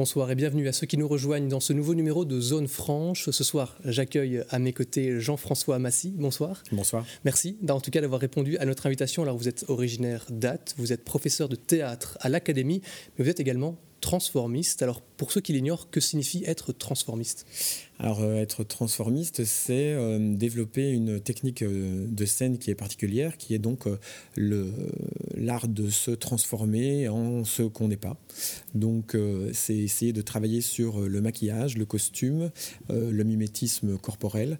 Bonsoir et bienvenue à ceux qui nous rejoignent dans ce nouveau numéro de Zone Franche. Ce soir, j'accueille à mes côtés Jean-François Massy. Bonsoir. Bonsoir. Merci en tout cas d'avoir répondu à notre invitation. Alors vous êtes originaire d'Ath, vous êtes professeur de théâtre à l'Académie, mais vous êtes également transformiste. Alors pour ceux qui l'ignorent, que signifie être transformiste? Alors, euh, être transformiste, c'est euh, développer une technique euh, de scène qui est particulière, qui est donc l'art de se transformer en ce qu'on n'est pas. Donc, c'est essayer de travailler sur le maquillage, le costume, le mimétisme corporel,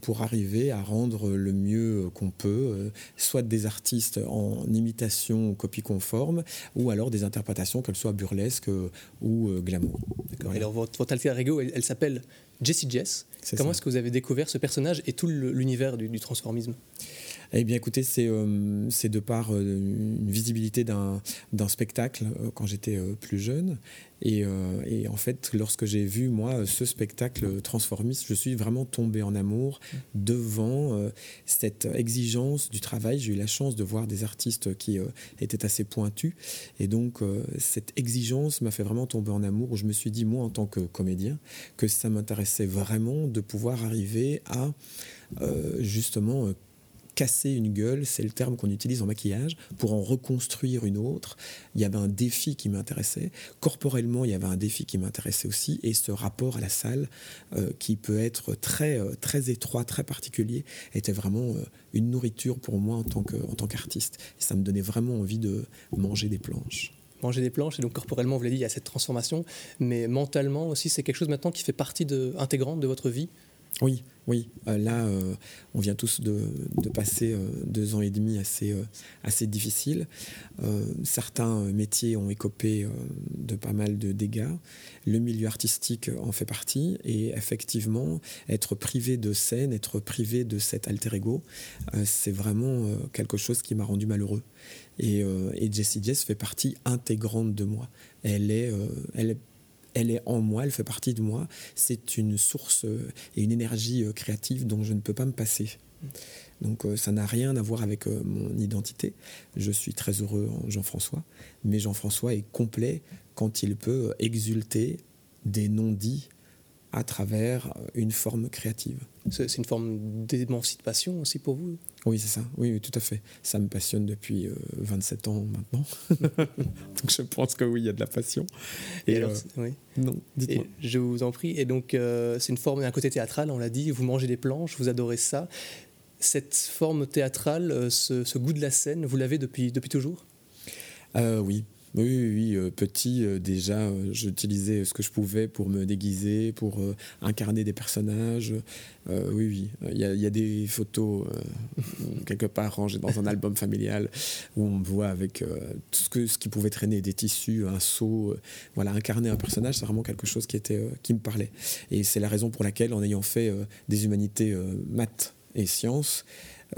pour arriver à rendre le mieux qu'on peut, soit des artistes en imitation copie conforme, ou alors des interprétations, qu'elles soient burlesques ou glamour. Alors, votre, votre alter ego, elle s'appelle Jessie Jess. Comment est-ce que vous avez découvert ce personnage et tout l'univers du, transformisme? Eh bien, écoutez, c'est euh, de par euh, une visibilité d'un spectacle euh, quand j'étais plus jeune. Et, en fait, lorsque j'ai vu, moi, ce spectacle transformiste, je suis vraiment tombé en amour devant cette exigence du travail. J'ai eu la chance de voir des artistes qui étaient assez pointus. Et donc, cette exigence m'a fait vraiment tomber en amour, je me suis dit, moi, en tant que comédien, que ça m'intéressait vraiment de pouvoir arriver à, justement, casser une gueule, c'est le terme qu'on utilise en maquillage, pour en reconstruire une autre. Il y avait un défi qui m'intéressait. Corporellement, il y avait un défi qui m'intéressait aussi. Et ce rapport à la salle, euh, qui peut être très, euh, très étroit, très particulier, était vraiment euh, une nourriture pour moi en tant qu'artiste. ça me donnait vraiment envie de manger des planches manger des planches. Et donc corporellement, vous l'avez dit, il y a cette transformation. Mais mentalement aussi, c'est quelque chose maintenant qui fait partie intégrante de votre vie? Oui, oui. Euh, là, euh, on vient tous de, passer euh, deux ans et demi assez, assez difficiles. certains métiers ont écopé de pas mal de dégâts. Le milieu artistique en fait partie. Et effectivement, être privé de scène, être privé de cet alter ego, c'est vraiment quelque chose qui m'a rendu malheureux. Et, Jessie Jess fait partie intégrante de moi. Elle est, elle est elle est en moi, elle fait partie de moi. C'est une source euh, et une énergie euh, créative dont je ne peux pas me passer. Donc euh, ça n'a rien à voir avec mon identité. Je suis très heureux en Jean-François, mais Jean-François est complet quand il peut exulter des non-dits à travers une forme créative. C'est une forme d'émancipation aussi pour vous? Oui, c'est ça. Oui, tout à fait. Ça me passionne depuis 27 euh, ans maintenant. donc je pense que oui, il y a de la passion. Et, alors, euh, oui. Non, dites-moi. Je vous en prie. Et donc, euh, c'est une forme d'un côté théâtral, on l'a dit. Vous mangez des planches, vous adorez ça. Cette forme théâtrale, ce, ce goût de la scène, vous l'avez depuis, depuis toujours? Oui, oui, oui, euh, petit, euh, déjà, euh, j'utilisais ce que je pouvais pour me déguiser, pour incarner des personnages. oui, oui, il y, a des photos quelque part rangées dans un album familial où on me voit avec tout ce, que, ce qui pouvait traîner, des tissus, un seau. voilà, incarner un personnage, c'est vraiment quelque chose qui, était, qui me parlait. Et c'est la raison pour laquelle, en ayant fait des humanités maths et sciences,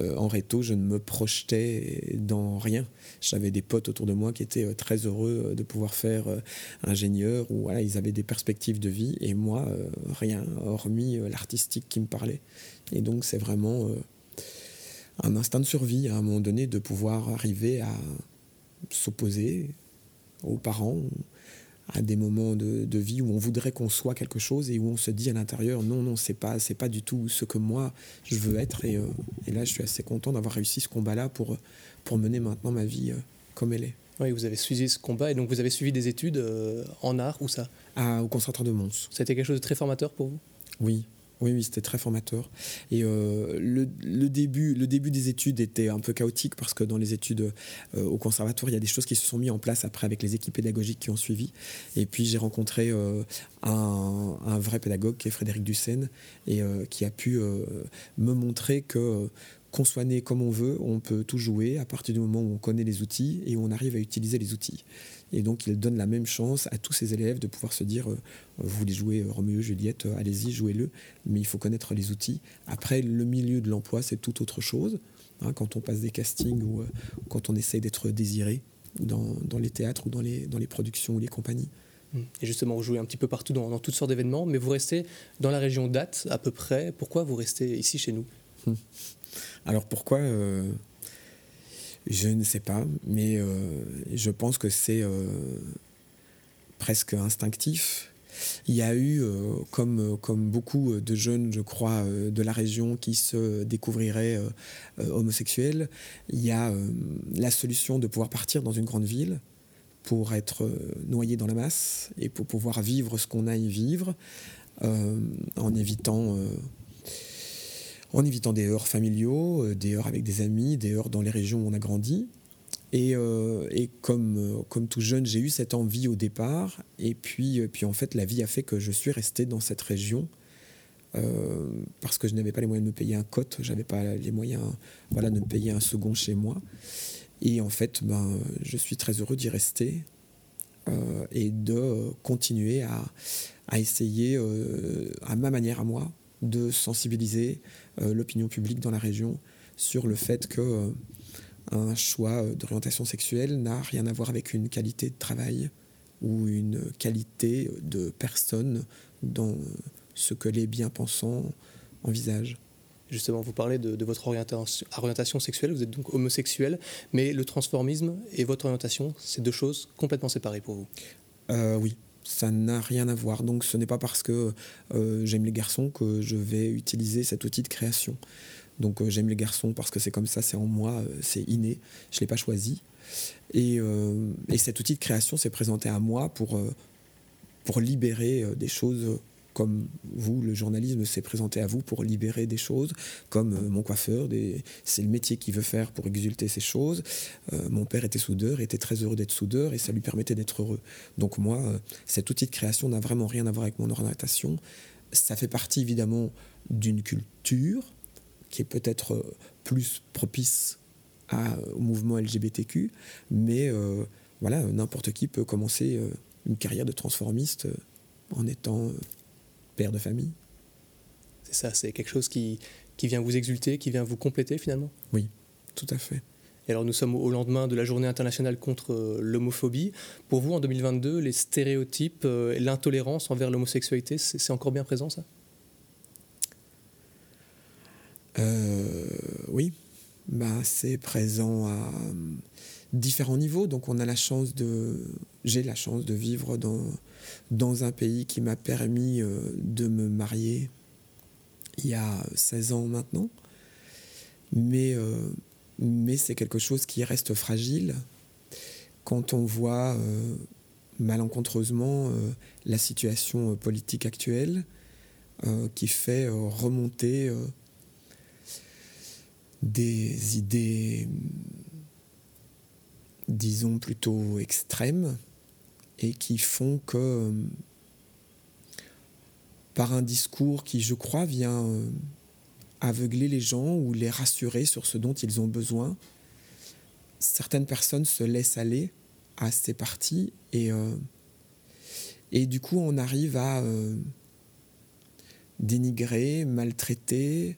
euh, en réto, je ne me projetais dans rien. J'avais des potes autour de moi qui étaient euh, très heureux euh, de pouvoir faire ingénieur ou voilà, ils avaient des perspectives de vie et moi, rien, hormis l'artistique qui me parlait. Et donc, c'est vraiment un instinct de survie à un moment donné de pouvoir arriver à s'opposer aux parents à des moments de, vie où on voudrait qu'on soit quelque chose et où on se dit à l'intérieur non non c'est pas c'est pas du tout ce que moi je veux être et, euh, et là je suis assez content d'avoir réussi ce combat là pour pour mener maintenant ma vie euh, comme elle est. Oui, vous avez suivi ce combat et donc vous avez suivi des études euh, en art ou ça? Au Conservatoire de Mons. C'était quelque chose de très formateur pour vous? Oui, oui, oui, c'était très formateur. Et euh, le, début, le début des études était un peu chaotique parce que dans les études euh, au conservatoire, il y a des choses qui se sont mises en place après avec les équipes pédagogiques qui ont suivi. Et puis j'ai rencontré euh, un, vrai pédagogue qui est Frédéric Dussène et qui a pu me montrer que qu'on soit né comme on veut, on peut tout jouer à partir du moment où on connaît les outils et où on arrive à utiliser les outils. Et donc, il donne la même chance à tous ses élèves de pouvoir se dire euh, vous voulez jouer euh, Roméo Juliette, euh, allez-y, jouez-le, mais il faut connaître les outils. Après, le milieu de l'emploi, c'est tout autre chose. Hein, quand on passe des castings ou quand on essaye d'être désiré dans, les théâtres ou dans les, dans les productions ou les compagnies. Mmh. Et justement, vous jouez un petit peu partout dans, toutes sortes d'événements, mais vous restez dans la région date à peu près. Pourquoi vous restez ici chez nous? Mmh. Alors pourquoi je ne sais pas, mais euh, je pense que c'est euh, presque instinctif. Il y a eu, comme, comme beaucoup de jeunes, je crois, de la région qui se découvriraient homosexuels, il y a la solution de pouvoir partir dans une grande ville pour être noyé dans la masse et pour pouvoir vivre ce qu'on a à y vivre, en évitant en évitant des heures familiaux, euh, des heures avec des amis, des heures dans les régions où on a grandi. Et, euh, comme, euh, comme tout jeune, j'ai eu cette envie au départ. Et puis, puis, en fait, la vie a fait que je suis resté dans cette région parce que je n'avais pas les moyens de me payer un cote, j'avais pas les moyens voilà, de me payer un second chez moi. Et en fait, ben, je suis très heureux d'y rester et de continuer à essayer à ma manière à moi de sensibiliser euh, l'opinion publique dans la région sur le fait que euh, un choix d'orientation sexuelle n'a rien à voir avec une qualité de travail ou une qualité de personne dans ce que les bien-pensants envisagent. Justement, vous parlez de, votre orientation, orientation, sexuelle, vous êtes donc homosexuel, mais le transformisme et votre orientation, c'est deux choses complètement séparées pour vous. Euh, oui, ça n'a rien à voir. Donc ce n'est pas parce que euh, j'aime les garçons que je vais utiliser cet outil de création. Donc euh, j'aime les garçons parce que c'est comme ça, c'est en moi, euh, c'est inné, je ne l'ai pas choisi. Et, et, cet outil de création s'est présenté à moi pour, pour libérer des choses comme vous, le journalisme s'est présenté à vous pour libérer des choses, comme euh, mon coiffeur, c'est le métier qu'il veut faire pour exulter ces choses. Euh, mon père était soudeur, était très heureux d'être soudeur et ça lui permettait d'être heureux. Donc moi, euh, cet outil de création n'a vraiment rien à voir avec mon orientation. Ça fait partie évidemment d'une culture qui est peut-être plus propice au mouvement LGBTQ, mais voilà, n'importe qui peut commencer une carrière de transformiste en étant père de famille. C'est ça, c'est quelque chose qui, qui vient vous exulter, qui vient vous compléter finalement? Oui, tout à fait. Et alors nous sommes au lendemain de la journée internationale contre euh, l'homophobie. Pour vous, en 2022, les stéréotypes euh, et l'intolérance envers l'homosexualité, c'est encore bien présent ça? Euh, Oui, bah, c'est présent à différents niveaux. Donc on a la chance de, j'ai la chance de vivre dans dans un pays qui m'a permis euh, de me marier il y a 16 ans maintenant. Mais, euh, mais c'est quelque chose qui reste fragile quand on voit euh, malencontreusement la situation politique actuelle qui fait remonter des idées, disons, plutôt extrêmes et qui font que, euh, par un discours qui, je crois, vient euh, aveugler les gens ou les rassurer sur ce dont ils ont besoin, certaines personnes se laissent aller à ces parties et, euh, et du coup on arrive à dénigrer, maltraiter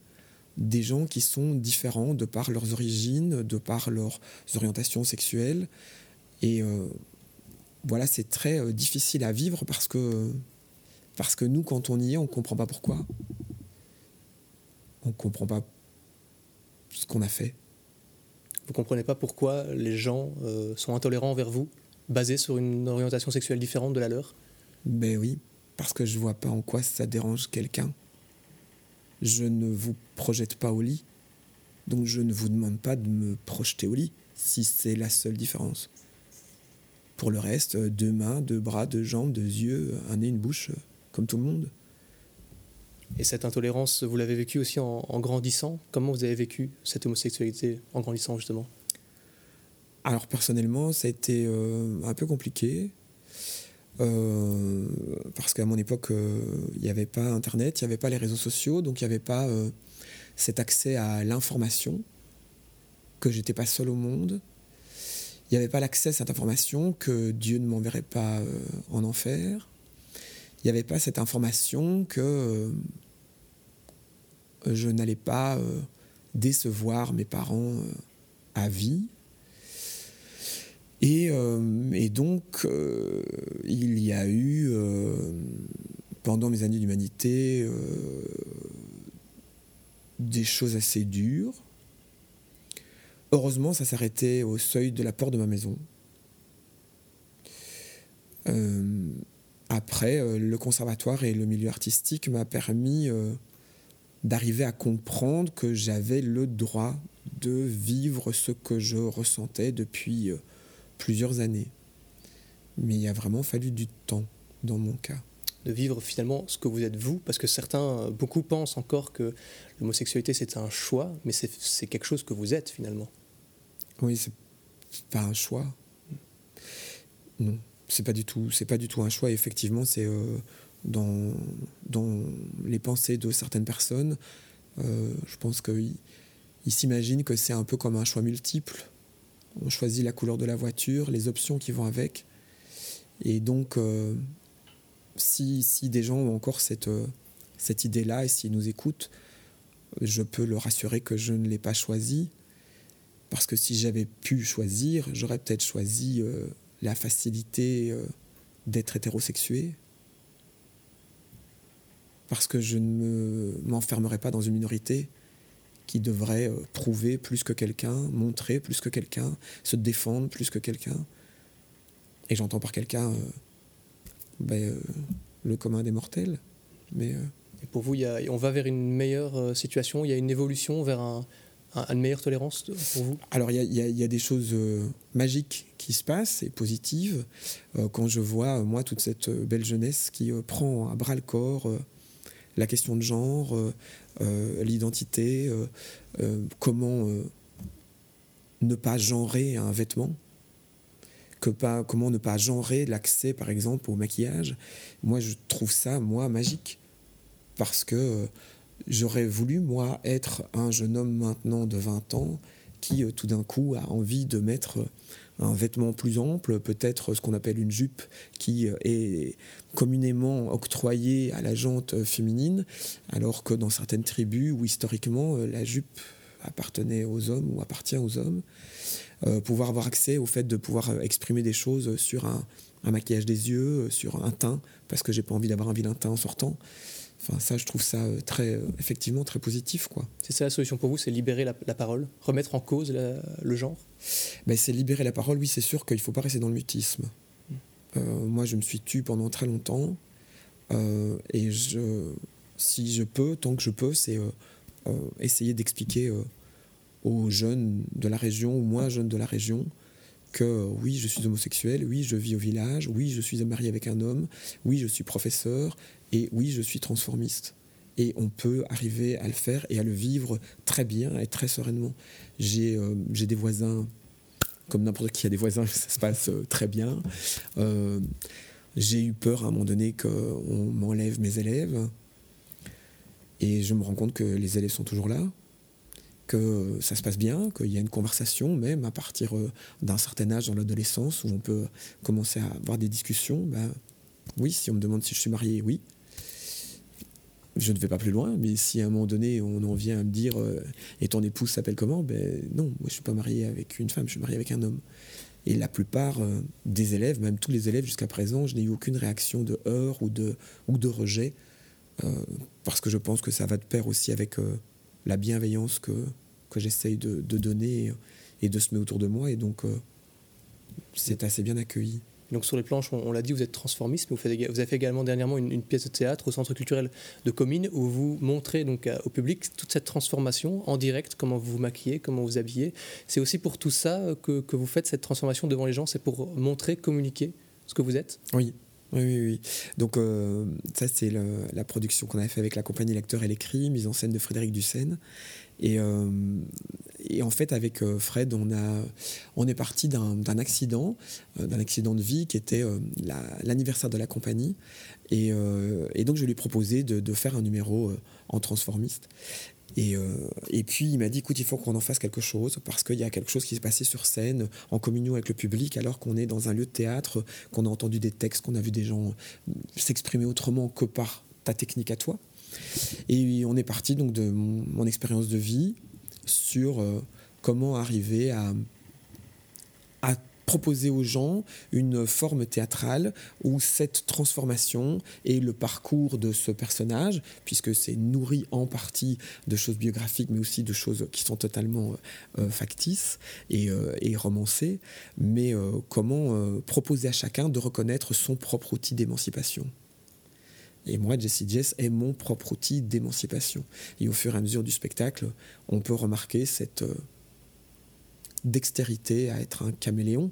des gens qui sont différents de par leurs origines, de par leurs orientations sexuelles. Et voilà, c'est très euh, difficile à vivre parce que, parce que nous, quand on y est, on ne comprend pas pourquoi. On ne comprend pas ce qu'on a fait. Vous ne comprenez pas pourquoi les gens euh, sont intolérants envers vous, basés sur une orientation sexuelle différente de la leur? Ben oui, parce que je ne vois pas en quoi ça dérange quelqu'un. Je ne vous projette pas au lit, donc je ne vous demande pas de me projeter au lit, si c'est la seule différence. Pour le reste, deux mains, deux bras, deux jambes, deux yeux, un nez, une bouche, comme tout le monde. Et cette intolérance, vous l'avez vécue aussi en, grandissant? Comment vous avez vécu cette homosexualité en grandissant justement? Alors personnellement, ça a été euh, un peu compliqué. Parce qu'à mon époque, il n'y avait pas Internet, il n'y avait pas les réseaux sociaux, donc il n'y avait pas cet accès à l'information, que j'étais pas seul au monde il n'y avait pas l'accès à cette information que Dieu ne m'enverrait pas euh, en enfer. Il n'y avait pas cette information que euh, je n'allais pas euh, décevoir mes parents à vie. Et, et donc, il y a eu, pendant mes années d'humanité, des choses assez dures Heureusement, ça s'arrêtait au seuil de la porte de ma maison. après, le conservatoire et le milieu artistique m'a permis d'arriver à comprendre que j'avais le droit de vivre ce que je ressentais depuis plusieurs années. Mais il a vraiment fallu du temps dans mon cas. De vivre finalement ce que vous êtes vous, parce que certains, beaucoup pensent encore que l'homosexualité c'est un choix, mais c'est quelque chose que vous êtes finalement. Oui, c'est pas un choix. Non, c'est pas du tout, c'est pas du tout un choix. Effectivement, c'est euh, dans, dans les pensées de certaines personnes. Euh, je pense qu'ils ils s'imaginent que c'est un peu comme un choix multiple. On choisit la couleur de la voiture, les options qui vont avec. Et donc, euh, si, des gens ont encore cette, euh, cette idée-là et s'ils nous écoutent, je peux leur assurer que je ne l'ai pas choisi. Parce que si j'avais pu choisir, j'aurais peut-être choisi euh, la facilité d'être hétérosexué. Parce que je ne m'enfermerais pas dans une minorité qui devrait prouver plus que quelqu'un, montrer plus que quelqu'un, se défendre plus que quelqu'un. Et j'entends par quelqu'un euh, ben, euh, le commun des mortels. Mais, euh, Et pour vous, y a, on va vers une meilleure situation, il y a une évolution vers un, une meilleure tolérance pour vous? Alors, il y, y a, des choses magiques qui se passent et positives. quand je vois, moi, toute cette belle jeunesse qui prend à bras le corps la question de genre, l'identité, comment ne pas genrer un vêtement comment ne pas genrer l'accès, par exemple, au maquillage. Moi, je trouve ça, moi, magique. Parce que euh, j'aurais voulu, moi, être un jeune homme maintenant de 20 ans qui, euh, tout d'un coup, a envie de mettre un vêtement plus ample, peut-être ce qu'on appelle une jupe qui euh, est communément octroyée à la jante féminine, alors que dans certaines tribus où historiquement la jupe appartenait aux hommes ou appartient aux hommes, euh, pouvoir avoir accès au fait de pouvoir euh, exprimer des choses sur un, maquillage des yeux, euh, sur un teint, parce que j'ai pas envie d'avoir un vilain teint en sortant. Enfin, ça, je trouve ça très, effectivement très positif. quoi. C'est ça la solution pour vous, c'est libérer la, parole, remettre en cause le genre? Ben, C'est libérer la parole, oui, c'est sûr qu'il ne faut pas rester dans le mutisme. Hmm. moi, je me suis tu pendant très longtemps, et je, si je peux, tant que je peux, c'est essayer d'expliquer aux jeunes de la région, ou moins jeunes de la région, que oui, je suis homosexuel, oui, je vis au village, oui, je suis marié avec un homme, oui, je suis professeur, et oui, je suis transformiste. Et on peut arriver à le faire et à le vivre très bien et très sereinement. J'ai euh, des voisins, comme n'importe qui a des voisins, ça se passe euh, très bien. Euh, j'ai eu peur à un moment donné qu'on m'enlève mes élèves. Et je me rends compte que les élèves sont toujours là, que ça se passe bien, qu'il y a une conversation, même à partir euh, d'un certain âge dans l'adolescence, où on peut commencer à avoir des discussions. Ben, oui, si on me demande si je suis marié, oui. Je ne vais pas plus loin, mais si à un moment donné on en vient à me dire euh, et ton épouse s'appelle comment Ben non, moi je suis pas marié avec une femme, je suis marié avec un homme. Et la plupart euh, des élèves, même tous les élèves jusqu'à présent, je n'ai eu aucune réaction de heurts ou de, ou de rejet, parce que je pense que ça va de pair aussi avec la bienveillance que, que j'essaye de, donner et, de se mettre autour de moi. Et donc, euh, c'est assez bien accueilli. Donc sur les planches, on, l'a dit, vous êtes transformiste, mais vous, faites, vous avez fait également dernièrement une, pièce de théâtre au Centre culturel de Comines où vous montrez donc au public toute cette transformation en direct, comment vous vous maquillez, comment vous habillez. C'est aussi pour tout ça que, que, vous faites cette transformation devant les gens, c'est pour montrer, communiquer ce que vous êtes? Oui, oui, oui, oui. Donc, euh, ça, c'est la production qu'on avait fait avec la compagnie Lecteur et l'écrit, mise en scène de Frédéric Dussène. Et, euh, et, en fait, avec euh, Fred, on, a, on est parti d'un accident, d'un accident de vie qui était l'anniversaire de la compagnie. Et, donc, je lui ai proposé de faire un numéro en transformiste. Euh, et, puis il m'a dit, écoute, il faut qu'on en fasse quelque chose, parce qu'il y a quelque chose qui s'est passé sur scène, en communion avec le public, alors qu'on est dans un lieu de théâtre, qu'on a entendu des textes, qu'on a vu des gens s'exprimer autrement que par ta technique à toi. Et on est parti donc de mon, expérience de vie sur euh, comment arriver à proposer aux gens une forme théâtrale où cette transformation et le parcours de ce personnage, puisque c'est nourri en partie de choses biographiques, mais aussi de choses qui sont totalement euh, factices et, euh, et, romancées, mais euh, comment proposer à chacun de reconnaître son propre outil d'émancipation? Et moi, Jesse Jess est mon propre outil d'émancipation. Et au fur et à mesure du spectacle, on peut remarquer cette dextérité à être un caméléon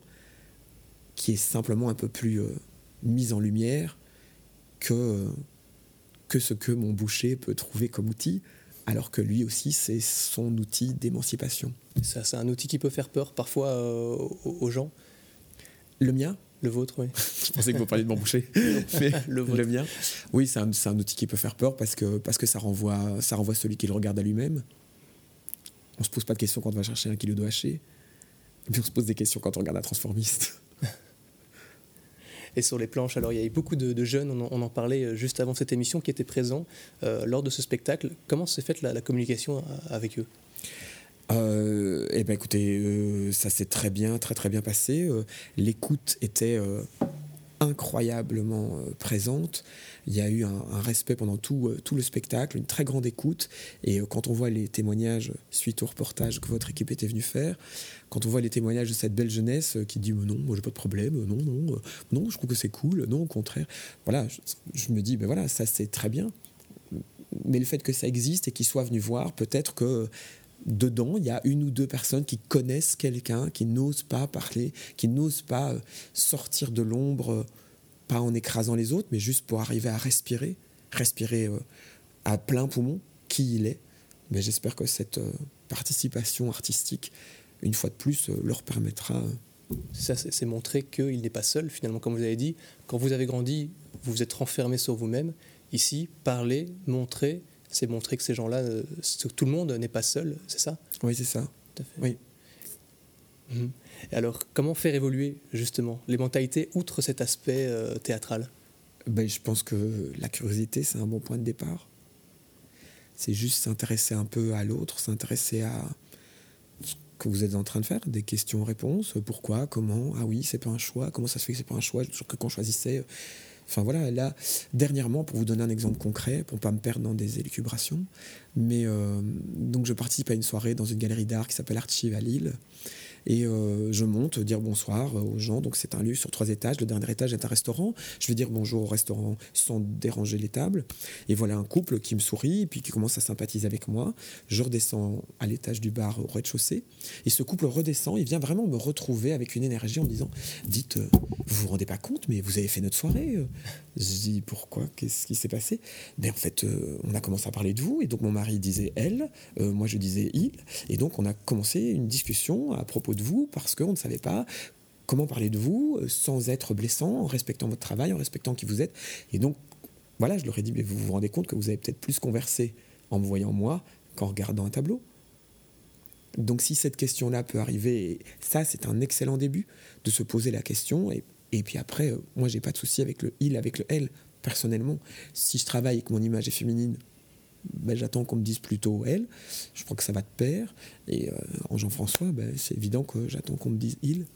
qui est simplement un peu plus euh, mise en lumière que, que ce que mon boucher peut trouver comme outil, alors que lui aussi, c'est son outil d'émancipation. Ça, c'est un outil qui peut faire peur parfois euh, aux gens? Le mien? Le vôtre, oui. Je pensais que vous parliez de mon boucher. Mais le, le, mien. Oui, c'est un, un, outil qui peut faire peur parce que, parce que ça, renvoie, ça renvoie celui qui le regarde à lui-même. On ne se pose pas de questions quand on va chercher un kilo de haché. Mais on se pose des questions quand on regarde un transformiste. et sur les planches. Alors il y a eu beaucoup de, jeunes, on en, parlait euh, juste avant cette émission, qui étaient présents euh, lors de ce spectacle. Comment s'est faite la, communication euh, avec eux? Eh ben écoutez, ça s'est très bien, très très bien passé. L'écoute était incroyablement présente. Il y a eu un, respect pendant tout, tout, le spectacle, une très grande écoute. Et quand on voit les témoignages suite au reportage que votre équipe était venue faire, quand on voit les témoignages de cette belle jeunesse qui dit non, moi j'ai pas de problème, non, non, non, je trouve que c'est cool, non, au contraire. Voilà, je, me dis, ben voilà, ça c'est très bien. Mais le fait que ça existe et qu'ils soient venus voir, peut-être que dedans, il y a une ou deux personnes qui connaissent quelqu'un, qui n'osent pas parler, qui n'osent pas euh, sortir de l'ombre, euh, pas en écrasant les autres, mais juste pour arriver à respirer, respirer euh, à plein poumon qui il est. Mais j'espère que cette participation artistique une fois de plus, leur permettra. Ça, c'est montrer qu'il n'est pas seul, finalement, comme vous avez dit. Quand vous avez grandi, vous vous êtes renfermé sur vous-même. Ici, parler, montrer, c'est montrer que ces gens-là, euh, tout le monde n'est pas seul, c'est ça? Oui, c'est ça. Tout à fait. Oui. Mhm. Alors, comment faire évoluer justement les mentalités outre cet aspect euh, théâtral? Ben, Je pense que la curiosité, c'est un bon point de départ. C'est juste s'intéresser un peu à l'autre, s'intéresser à, que vous êtes en train de faire, des questions-réponses, pourquoi, comment, ah oui, c'est pas un choix, comment ça se fait que c'est pas un choix, toujours que quand on choisissait. Enfin voilà, là, dernièrement, pour vous donner un exemple concret, pour ne pas me perdre dans des élucubrations, mais euh, donc je participe à une soirée dans une galerie d'art qui s'appelle Archive à Lille, et euh, je monte, dire bonsoir aux gens. Donc c'est un lieu sur trois étages. Le dernier étage est un restaurant. Je vais dire bonjour au restaurant sans déranger les tables. Et voilà un couple qui me sourit et puis qui commence à sympathiser avec moi. Je redescends à l'étage du bar au rez-de-chaussée. Et ce couple redescend. Il vient vraiment me retrouver avec une énergie en me disant Dites, euh, vous vous rendez pas compte, mais vous avez fait notre soirée. Je dis Pourquoi? Qu'est-ce qui s'est passé? Ben, En fait, euh, on a commencé à parler de vous. Et donc mon mari disait elle, moi je disais il. Et donc on a commencé une discussion à propos de vous parce qu'on ne savait pas comment parler de vous euh, sans être blessant, en respectant votre travail, en respectant qui vous êtes. Et donc, voilà, je leur ai dit, mais vous vous rendez compte que vous avez peut-être plus conversé en me voyant moi qu'en regardant un tableau. Donc si cette question-là peut arriver, ça c'est un excellent début de se poser la question. Et, puis après, euh, moi j'ai pas de souci avec le il, avec le elle, personnellement. Si je travaille et que mon image est féminine, ben, j'attends qu'on me dise plutôt elle. Je crois que ça va de pair. Et euh, en Jean-François, ben, c'est évident que j'attends qu'on me dise il.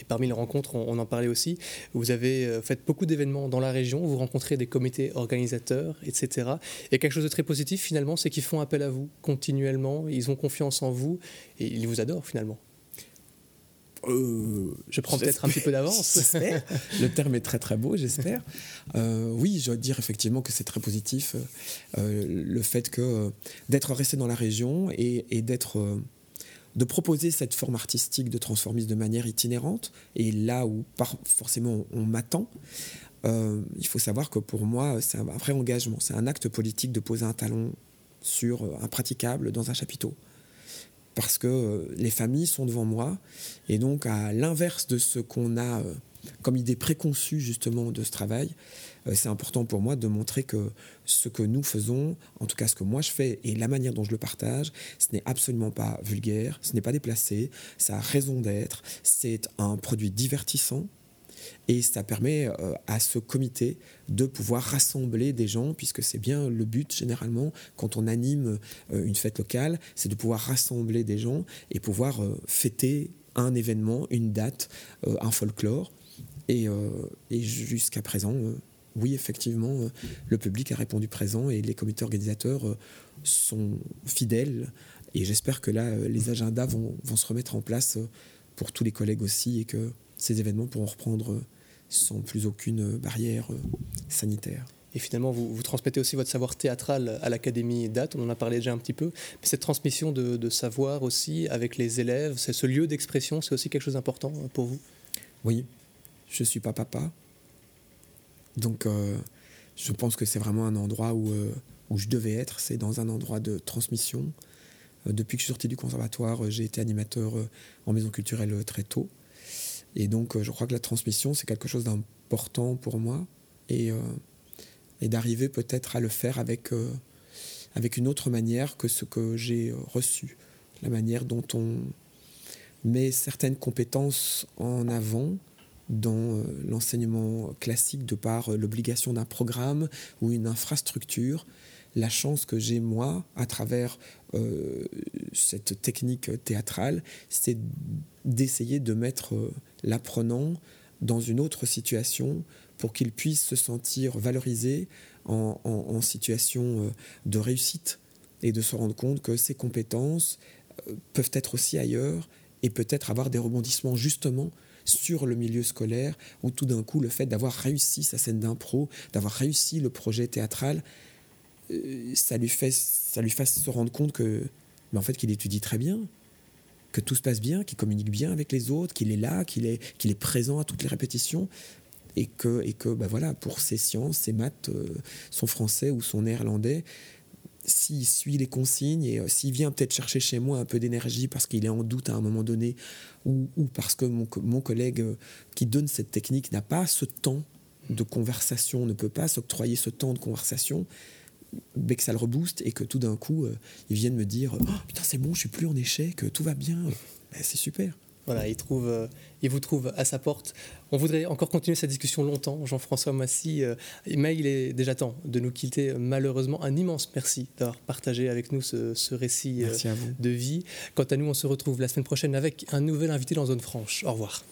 Et parmi les rencontres, on, en parlait aussi, vous avez euh, fait beaucoup d'événements dans la région, vous rencontrez des comités organisateurs, etc. Et quelque chose de très positif finalement, c'est qu'ils font appel à vous continuellement, ils ont confiance en vous et ils vous adorent finalement. Euh, je prends peut-être un petit peu d'avance. le terme est très très beau, j'espère. Euh, oui, je dois dire effectivement que c'est très positif euh, le fait que d'être resté dans la région et, d'être de proposer cette forme artistique de transformisme de manière itinérante et là où forcément on m'attend. il faut savoir que pour moi, c'est un vrai engagement, c'est un acte politique de poser un talon sur un praticable dans un chapiteau parce que euh, les familles sont devant moi. Et donc, à l'inverse de ce qu'on a euh, comme idée préconçue justement de ce travail, euh, c'est important pour moi de montrer que ce que nous faisons, en tout cas ce que moi je fais et la manière dont je le partage, ce n'est absolument pas vulgaire, ce n'est pas déplacé, ça a raison d'être, c'est un produit divertissant et ça permet euh, à ce comité de pouvoir rassembler des gens, puisque c'est bien le but généralement quand on anime euh, une fête locale, c'est de pouvoir rassembler des gens et pouvoir euh, fêter un événement, une date, un folklore. Et, jusqu'à présent, oui, effectivement, le public a répondu présent et les comités organisateurs sont fidèles. Et j'espère que là, les agendas vont, vont, se remettre en place pour tous les collègues aussi et que ces événements pourront reprendre sans plus aucune barrière sanitaire. Et finalement, vous, vous, transmettez aussi votre savoir théâtral à l'Académie Date, on en a parlé déjà un petit peu. Mais cette transmission de, savoir aussi avec les élèves, c'est ce lieu d'expression, c'est aussi quelque chose d'important pour vous? Oui, je ne suis pas papa. Donc, euh, je pense que c'est vraiment un endroit où, euh, où je devais être. C'est dans un endroit de transmission. Euh, depuis que je suis sorti du conservatoire, j'ai été animateur en maison culturelle très tôt. Et donc, je crois que la transmission, c'est quelque chose d'important pour moi. Et et d'arriver peut-être à le faire avec, euh, avec une autre manière que ce que j'ai euh, reçu. La manière dont on met certaines compétences en avant dans euh, l'enseignement classique de par l'obligation d'un programme ou une infrastructure. La chance que j'ai moi à travers cette technique théâtrale, c'est d'essayer de mettre l'apprenant dans une autre situation pour qu'il puisse se sentir valorisé en, situation euh, de réussite et de se rendre compte que ses compétences euh, peuvent être aussi ailleurs et peut-être avoir des rebondissements justement sur le milieu scolaire où tout d'un coup le fait d'avoir réussi sa scène d'impro, d'avoir réussi le projet théâtral, euh, ça lui fait ça lui fasse se rendre compte que mais en fait qu'il étudie très bien, que tout se passe bien, qu'il communique bien avec les autres, qu'il est là, qu'il est, qu'il est présent à toutes les répétitions et que, et que bah voilà, pour ses sciences, ses maths, euh, son français ou son néerlandais, s'il suit les consignes et euh, s'il vient peut-être chercher chez moi un peu d'énergie parce qu'il est en doute à un moment donné ou, ou parce que mon, mon collègue euh, qui donne cette technique n'a pas ce temps de conversation, ne peut pas s'octroyer ce temps de conversation, mais que ça le rebooste et que tout d'un coup, ils viennent me dire oh, Putain, c'est bon, je suis plus en échec, tout va bien. Ben, c'est super. Voilà, il, trouve, euh, il vous trouve à sa porte. On voudrait encore continuer cette discussion longtemps, Jean-François Massy, euh, mais il est déjà temps de nous quitter. Malheureusement, un immense merci d'avoir partagé avec nous ce, récit euh, de vie. Quant à nous, on se retrouve la semaine prochaine avec un nouvel invité dans Zone Franche. Au revoir.